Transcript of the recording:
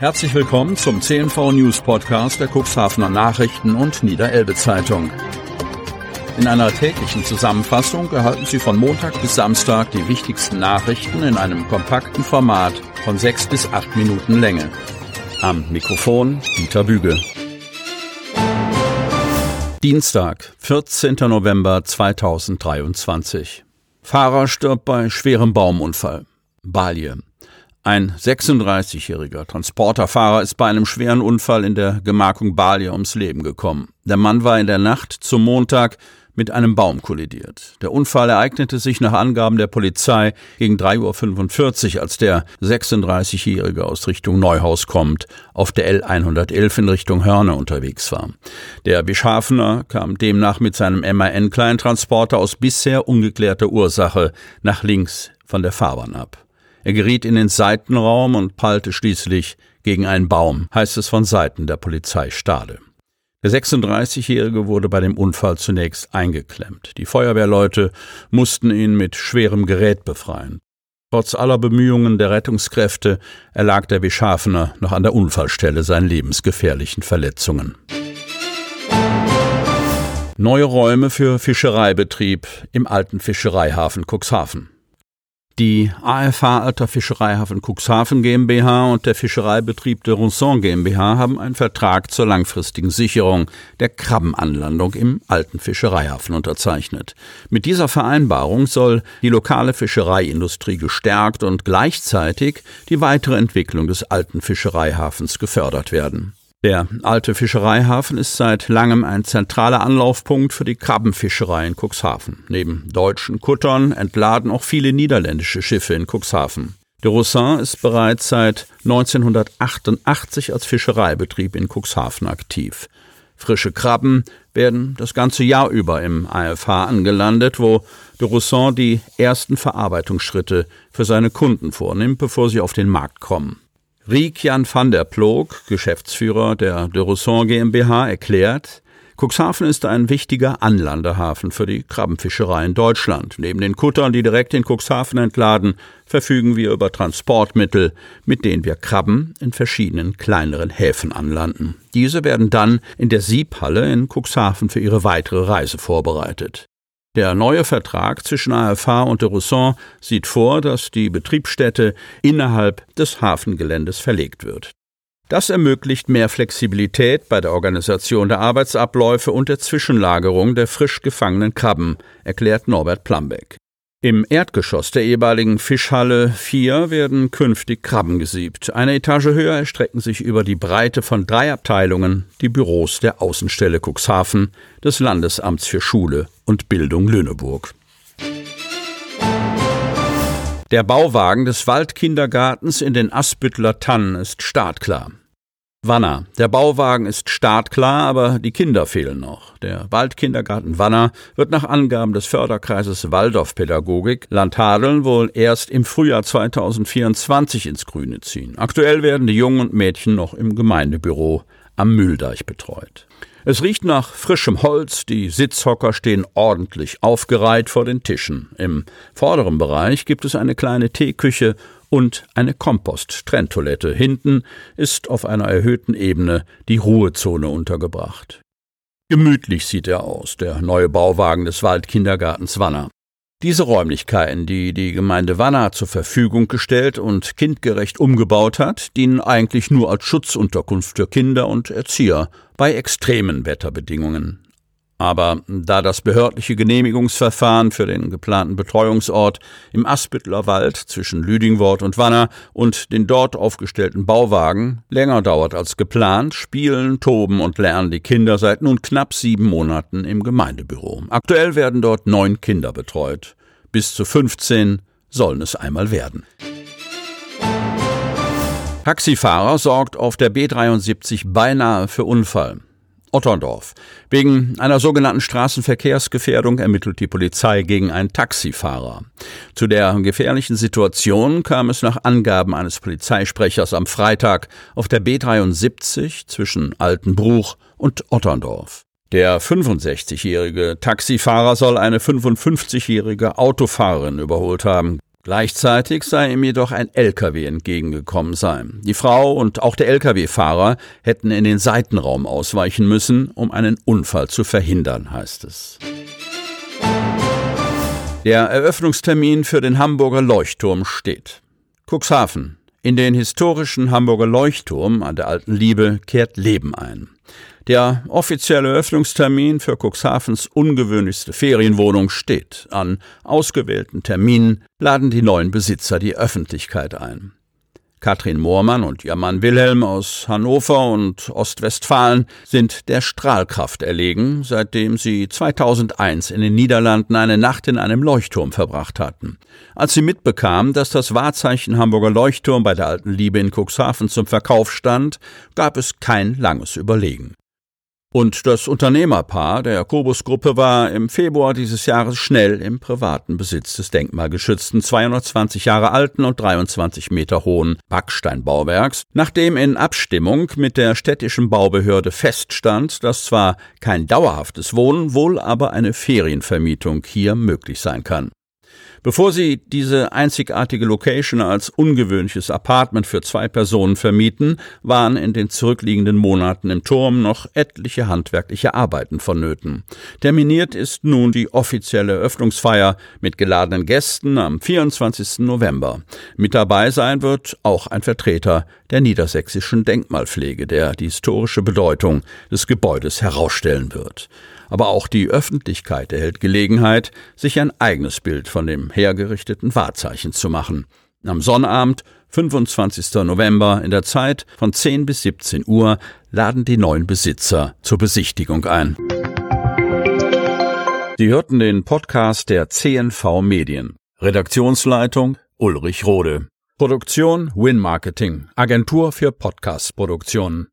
Herzlich willkommen zum CNV News Podcast der Cuxhavener Nachrichten und Niederelbe Zeitung. In einer täglichen Zusammenfassung erhalten Sie von Montag bis Samstag die wichtigsten Nachrichten in einem kompakten Format von sechs bis acht Minuten Länge. Am Mikrofon Dieter Bügel. Dienstag, 14. November 2023. Fahrer stirbt bei schwerem Baumunfall. Balje. Ein 36-jähriger Transporterfahrer ist bei einem schweren Unfall in der Gemarkung Balje ums Leben gekommen. Der Mann war in der Nacht zum Montag mit einem Baum kollidiert. Der Unfall ereignete sich nach Angaben der Polizei gegen 3.45 Uhr, als der 36-Jährige aus Richtung Neuhaus kommt, auf der L111 in Richtung Hörne unterwegs war. Der Bischafener kam demnach mit seinem MAN-Kleintransporter aus bisher ungeklärter Ursache nach links von der Fahrbahn ab. Er geriet in den Seitenraum und pallte schließlich gegen einen Baum, heißt es von Seiten der Polizei Stade. Der 36-Jährige wurde bei dem Unfall zunächst eingeklemmt. Die Feuerwehrleute mussten ihn mit schwerem Gerät befreien. Trotz aller Bemühungen der Rettungskräfte erlag der Bischafener noch an der Unfallstelle seinen lebensgefährlichen Verletzungen. Neue Räume für Fischereibetrieb im alten Fischereihafen Cuxhaven. Die AFH Alter Fischereihafen Cuxhaven GmbH und der Fischereibetrieb de Rousson GmbH haben einen Vertrag zur langfristigen Sicherung der Krabbenanlandung im alten Fischereihafen unterzeichnet. Mit dieser Vereinbarung soll die lokale Fischereiindustrie gestärkt und gleichzeitig die weitere Entwicklung des alten Fischereihafens gefördert werden. Der alte Fischereihafen ist seit langem ein zentraler Anlaufpunkt für die Krabbenfischerei in Cuxhaven. Neben deutschen Kuttern entladen auch viele niederländische Schiffe in Cuxhaven. De Roussin ist bereits seit 1988 als Fischereibetrieb in Cuxhaven aktiv. Frische Krabben werden das ganze Jahr über im AFH angelandet, wo de Roussin die ersten Verarbeitungsschritte für seine Kunden vornimmt, bevor sie auf den Markt kommen. Riek-Jan van der Ploog, Geschäftsführer der de Rousson GmbH, erklärt, Cuxhaven ist ein wichtiger Anlandehafen für die Krabbenfischerei in Deutschland. Neben den Kuttern, die direkt in Cuxhaven entladen, verfügen wir über Transportmittel, mit denen wir Krabben in verschiedenen kleineren Häfen anlanden. Diese werden dann in der Siebhalle in Cuxhaven für ihre weitere Reise vorbereitet. Der neue Vertrag zwischen AFH und de Rousson sieht vor, dass die Betriebsstätte innerhalb des Hafengeländes verlegt wird. Das ermöglicht mehr Flexibilität bei der Organisation der Arbeitsabläufe und der Zwischenlagerung der frisch gefangenen Krabben, erklärt Norbert Plambeck. Im Erdgeschoss der ehemaligen Fischhalle 4 werden künftig Krabben gesiebt. Eine Etage höher erstrecken sich über die Breite von drei Abteilungen die Büros der Außenstelle Cuxhaven, des Landesamts für Schule und Bildung Lüneburg. Der Bauwagen des Waldkindergartens in den Asbüttler Tannen ist startklar. Wanner. Der Bauwagen ist startklar, aber die Kinder fehlen noch. Der Waldkindergarten Wanner wird nach Angaben des Förderkreises Waldorfpädagogik Land Hadeln wohl erst im Frühjahr 2024 ins Grüne ziehen. Aktuell werden die Jungen und Mädchen noch im Gemeindebüro am Mühldeich betreut. Es riecht nach frischem Holz, die Sitzhocker stehen ordentlich aufgereiht vor den Tischen. Im vorderen Bereich gibt es eine kleine Teeküche und eine Kompost-Trenntoilette. Hinten ist auf einer erhöhten Ebene die Ruhezone untergebracht. Gemütlich sieht er aus, der neue Bauwagen des Waldkindergartens Wanner. Diese Räumlichkeiten, die die Gemeinde Wanner zur Verfügung gestellt und kindgerecht umgebaut hat, dienen eigentlich nur als Schutzunterkunft für Kinder und Erzieher bei extremen Wetterbedingungen. Aber da das behördliche Genehmigungsverfahren für den geplanten Betreuungsort im Aspüttler Wald zwischen Lüdingwort und Wanner und den dort aufgestellten Bauwagen länger dauert als geplant, spielen, toben und lernen die Kinder seit nun knapp sieben Monaten im Gemeindebüro. Aktuell werden dort neun Kinder betreut. Bis zu 15 sollen es einmal werden. Taxifahrer sorgt auf der B73 beinahe für Unfall. Otterndorf. Wegen einer sogenannten Straßenverkehrsgefährdung ermittelt die Polizei gegen einen Taxifahrer. Zu der gefährlichen Situation kam es nach Angaben eines Polizeisprechers am Freitag auf der B73 zwischen Altenbruch und Otterndorf. Der 65-jährige Taxifahrer soll eine 55-jährige Autofahrerin überholt haben. Gleichzeitig sei ihm jedoch ein LKW entgegengekommen sein. Die Frau und auch der LKW-Fahrer hätten in den Seitenraum ausweichen müssen, um einen Unfall zu verhindern, heißt es. Der Eröffnungstermin für den Hamburger Leuchtturm steht. Cuxhaven. In den historischen Hamburger Leuchtturm an der Alten Liebe kehrt Leben ein. Der offizielle Öffnungstermin für Cuxhavens ungewöhnlichste Ferienwohnung steht. An ausgewählten Terminen laden die neuen Besitzer die Öffentlichkeit ein. Katrin Moormann und ihr Mann Wilhelm aus Hannover und Ostwestfalen sind der Strahlkraft erlegen, seitdem sie 2001 in den Niederlanden eine Nacht in einem Leuchtturm verbracht hatten. Als sie mitbekamen, dass das Wahrzeichen Hamburger Leuchtturm bei der Alten Liebe in Cuxhaven zum Verkauf stand, gab es kein langes Überlegen. Und das Unternehmerpaar der Kobus-Gruppe war im Februar dieses Jahres schnell im privaten Besitz des denkmalgeschützten 220 Jahre alten und 23 Meter hohen Backsteinbauwerks, nachdem in Abstimmung mit der städtischen Baubehörde feststand, dass zwar kein dauerhaftes Wohnen, wohl aber eine Ferienvermietung hier möglich sein kann. Bevor sie diese einzigartige Location als ungewöhnliches Apartment für zwei Personen vermieten, waren in den zurückliegenden Monaten im Turm noch etliche handwerkliche Arbeiten vonnöten. Terminiert ist nun die offizielle Öffnungsfeier mit geladenen Gästen am 24. November. Mit dabei sein wird auch ein Vertreter der niedersächsischen Denkmalpflege, der die historische Bedeutung des Gebäudes herausstellen wird aber auch die Öffentlichkeit erhält Gelegenheit, sich ein eigenes Bild von dem hergerichteten Wahrzeichen zu machen. Am Sonnabend, 25. November, in der Zeit von 10 bis 17 Uhr, laden die neuen Besitzer zur Besichtigung ein. Sie hörten den Podcast der CNV Medien. Redaktionsleitung Ulrich Rode. Produktion Win Marketing, Agentur für Podcast-Produktionen.